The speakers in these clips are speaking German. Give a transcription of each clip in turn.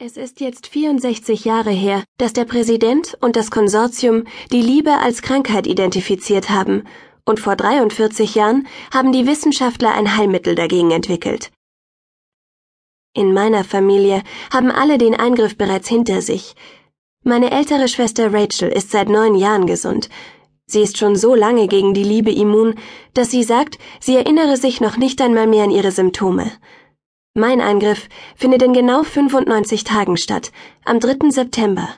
Es ist jetzt 64 Jahre her, dass der Präsident und das Konsortium die Liebe als Krankheit identifiziert haben, und vor 43 Jahren haben die Wissenschaftler ein Heilmittel dagegen entwickelt. In meiner Familie haben alle den Eingriff bereits hinter sich. Meine ältere Schwester Rachel ist seit neun Jahren gesund. Sie ist schon so lange gegen die Liebe immun, dass sie sagt, sie erinnere sich noch nicht einmal mehr an ihre Symptome. Mein Eingriff findet in genau 95 Tagen statt, am 3. September,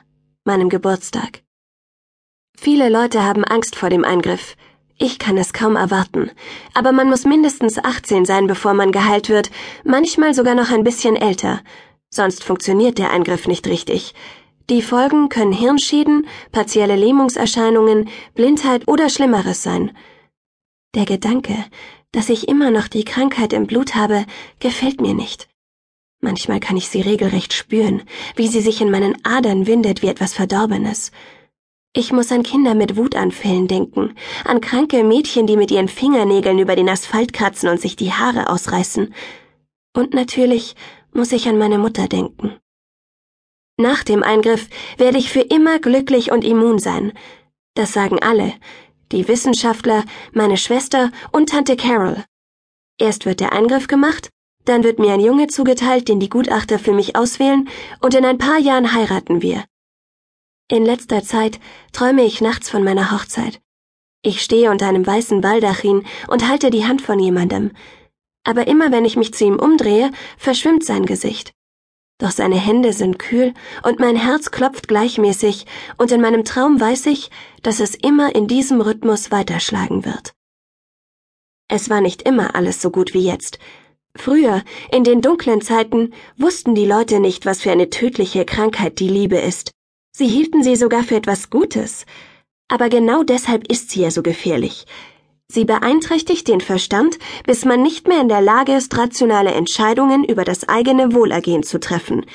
meinem Geburtstag. Viele Leute haben Angst vor dem Eingriff. Ich kann es kaum erwarten. Aber man muss mindestens 18 sein, bevor man geheilt wird, manchmal sogar noch ein bisschen älter. Sonst funktioniert der Eingriff nicht richtig. Die Folgen können Hirnschäden, partielle Lähmungserscheinungen, Blindheit oder Schlimmeres sein. Der Gedanke, dass ich immer noch die Krankheit im Blut habe, gefällt mir nicht. Manchmal kann ich sie regelrecht spüren, wie sie sich in meinen Adern windet wie etwas Verdorbenes. Ich muss an Kinder mit Wutanfällen denken, an kranke Mädchen, die mit ihren Fingernägeln über den Asphalt kratzen und sich die Haare ausreißen. Und natürlich muss ich an meine Mutter denken. Nach dem Eingriff werde ich für immer glücklich und immun sein. Das sagen alle, die Wissenschaftler, meine Schwester und Tante Carol. Erst wird der Eingriff gemacht, dann wird mir ein Junge zugeteilt, den die Gutachter für mich auswählen, und in ein paar Jahren heiraten wir. In letzter Zeit träume ich nachts von meiner Hochzeit. Ich stehe unter einem weißen Baldachin und halte die Hand von jemandem. Aber immer wenn ich mich zu ihm umdrehe, verschwimmt sein Gesicht. Doch seine Hände sind kühl und mein Herz klopft gleichmäßig, und in meinem Traum weiß ich, dass es immer in diesem Rhythmus weiterschlagen wird. Es war nicht immer alles so gut wie jetzt. Früher, in den dunklen Zeiten, wussten die Leute nicht, was für eine tödliche Krankheit die Liebe ist. Sie hielten sie sogar für etwas Gutes. Aber genau deshalb ist sie ja so gefährlich. Sie beeinträchtigt den Verstand, bis man nicht mehr in der Lage ist, rationale Entscheidungen über das eigene Wohlergehen zu treffen.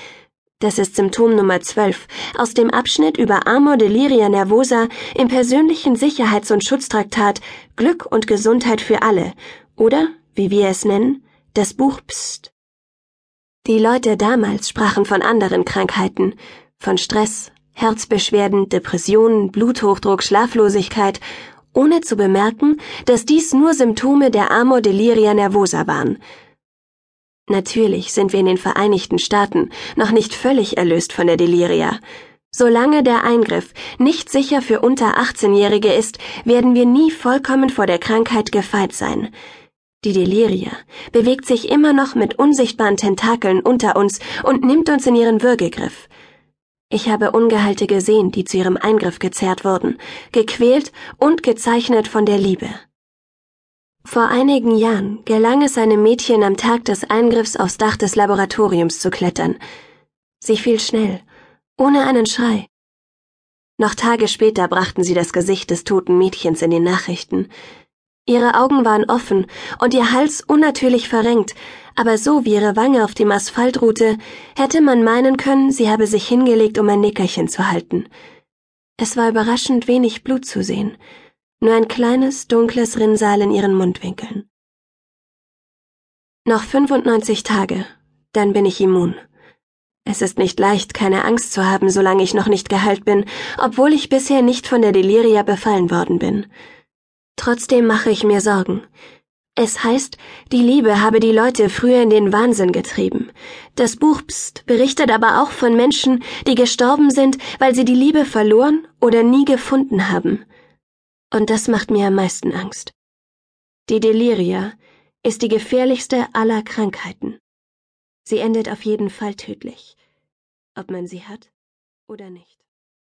Das ist Symptom Nummer 12 aus dem Abschnitt über Amor Deliria Nervosa im persönlichen Sicherheits- und Schutztraktat Glück und Gesundheit für alle oder, wie wir es nennen, das Buch Psst. Die Leute damals sprachen von anderen Krankheiten, von Stress, Herzbeschwerden, Depressionen, Bluthochdruck, Schlaflosigkeit ohne zu bemerken, dass dies nur Symptome der Amor Deliria Nervosa waren. Natürlich sind wir in den Vereinigten Staaten noch nicht völlig erlöst von der Deliria. Solange der Eingriff nicht sicher für unter 18-Jährige ist, werden wir nie vollkommen vor der Krankheit gefeit sein. Die Deliria bewegt sich immer noch mit unsichtbaren Tentakeln unter uns und nimmt uns in ihren Würgegriff. Ich habe Ungehalte gesehen, die zu ihrem Eingriff gezerrt wurden, gequält und gezeichnet von der Liebe. Vor einigen Jahren gelang es einem Mädchen am Tag des Eingriffs aufs Dach des Laboratoriums zu klettern. Sie fiel schnell, ohne einen Schrei. Noch Tage später brachten sie das Gesicht des toten Mädchens in den Nachrichten. Ihre Augen waren offen und ihr Hals unnatürlich verrenkt, aber so wie ihre Wange auf dem Asphalt ruhte, hätte man meinen können, sie habe sich hingelegt, um ein Nickerchen zu halten. Es war überraschend wenig Blut zu sehen, nur ein kleines, dunkles Rinnsal in ihren Mundwinkeln. Noch 95 Tage, dann bin ich immun. Es ist nicht leicht, keine Angst zu haben, solange ich noch nicht geheilt bin, obwohl ich bisher nicht von der Deliria befallen worden bin. Trotzdem mache ich mir Sorgen. Es heißt, die Liebe habe die Leute früher in den Wahnsinn getrieben. Das Buch Psst berichtet aber auch von Menschen, die gestorben sind, weil sie die Liebe verloren oder nie gefunden haben. Und das macht mir am meisten Angst. Die Deliria ist die gefährlichste aller Krankheiten. Sie endet auf jeden Fall tödlich, ob man sie hat oder nicht.